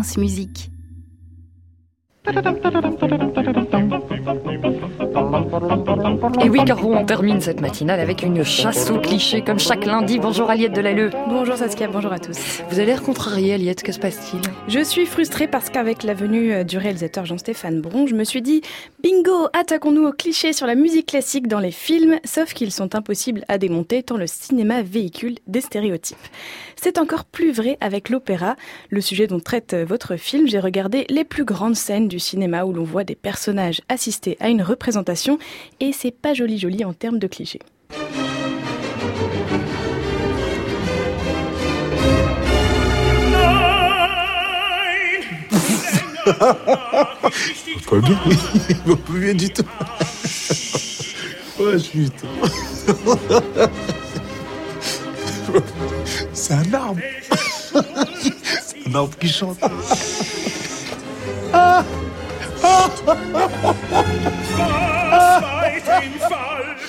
France Musique. Et oui, Caro, on termine cette matinale avec une chasse aux clichés comme chaque lundi. Bonjour Aliette Delalleux. Bonjour Saskia, bonjour à tous. Vous avez l'air contrariée, Aliette, que se passe-t-il? Je suis frustrée parce qu'avec la venue euh, du réalisateur Jean-Stéphane Bron, je me suis dit bingo, attaquons-nous aux clichés sur la musique classique dans les films, sauf qu'ils sont impossibles à démonter tant le cinéma véhicule des stéréotypes. C'est encore plus vrai avec l'opéra, le sujet dont traite votre film. J'ai regardé les plus grandes scènes du cinéma où l'on voit des personnages assister à une représentation et c'est pas joli joli en termes de clichés. Pas bien, il pas bien du tout. Ouais, putain. C'est un arbre. C'est un arbre qui chante.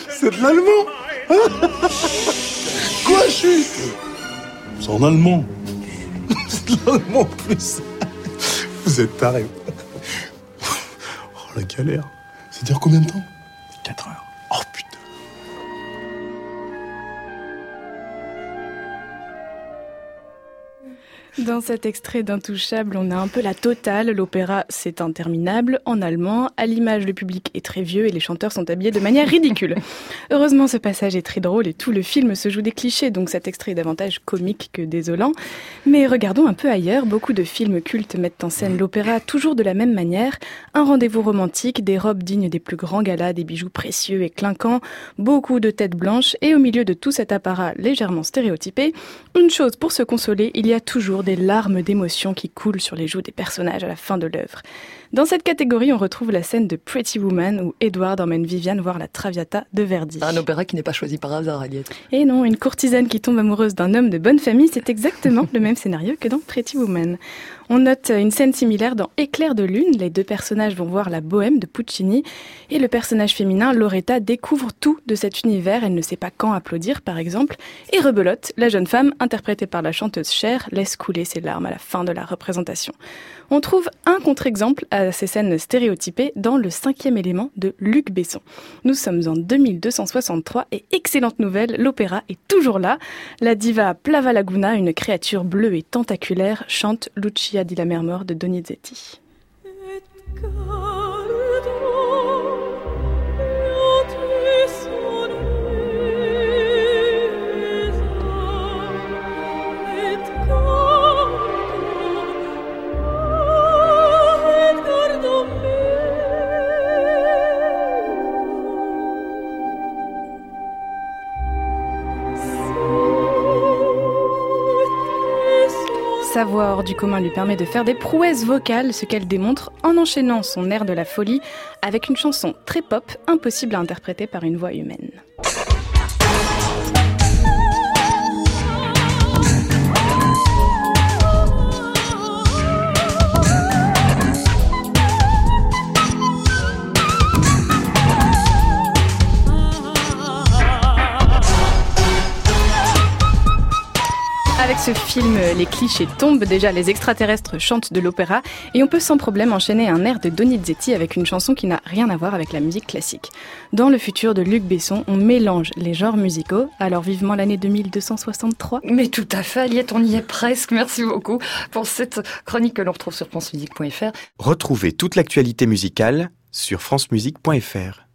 C'est de l'allemand. Quoi, chute C'est en allemand. C'est de l'allemand en plus. Vous êtes taré. Oh, la galère. C'est dire combien de temps? 4 heures. Oh putain. Dans cet extrait d'Intouchable, on a un peu la totale. L'opéra, c'est interminable en allemand. À l'image, le public est très vieux et les chanteurs sont habillés de manière ridicule. Heureusement, ce passage est très drôle et tout le film se joue des clichés, donc cet extrait est davantage comique que désolant. Mais regardons un peu ailleurs. Beaucoup de films cultes mettent en scène l'opéra toujours de la même manière. Un rendez-vous romantique, des robes dignes des plus grands galas, des bijoux précieux et clinquants, beaucoup de têtes blanches et au milieu de tout cet apparat légèrement stéréotypé, une chose pour se consoler, il y a toujours des larmes d'émotion qui coulent sur les joues des personnages à la fin de l'œuvre. Dans cette catégorie, on retrouve la scène de Pretty Woman où Edward emmène Viviane voir la Traviata de Verdi. Un opéra qui n'est pas choisi par hasard, Aliette. Et non, une courtisane qui tombe amoureuse d'un homme de bonne famille, c'est exactement le même scénario que dans Pretty Woman. On note une scène similaire dans Éclair de lune. Les deux personnages vont voir la bohème de Puccini et le personnage féminin, Loretta, découvre tout de cet univers. Elle ne sait pas quand applaudir, par exemple. Et rebelote, la jeune femme, interprétée par la chanteuse Cher, laisse couler ses larmes à la fin de la représentation. On trouve un contre-exemple à ces scènes stéréotypées dans le cinquième élément de Luc Besson. Nous sommes en 2263 et excellente nouvelle, l'opéra est toujours là. La diva Plava Laguna, une créature bleue et tentaculaire, chante Lucia di la mer mort de Donizetti. Sa voix hors du commun lui permet de faire des prouesses vocales, ce qu'elle démontre en enchaînant son air de la folie avec une chanson très pop, impossible à interpréter par une voix humaine. Ce film, les clichés tombent. Déjà, les extraterrestres chantent de l'opéra et on peut sans problème enchaîner un air de Donizetti avec une chanson qui n'a rien à voir avec la musique classique. Dans le futur de Luc Besson, on mélange les genres musicaux. Alors vivement l'année 2263. Mais tout à fait, Aliette, on y est presque. Merci beaucoup pour cette chronique que l'on retrouve sur francemusique.fr. Retrouvez toute l'actualité musicale sur francemusique.fr.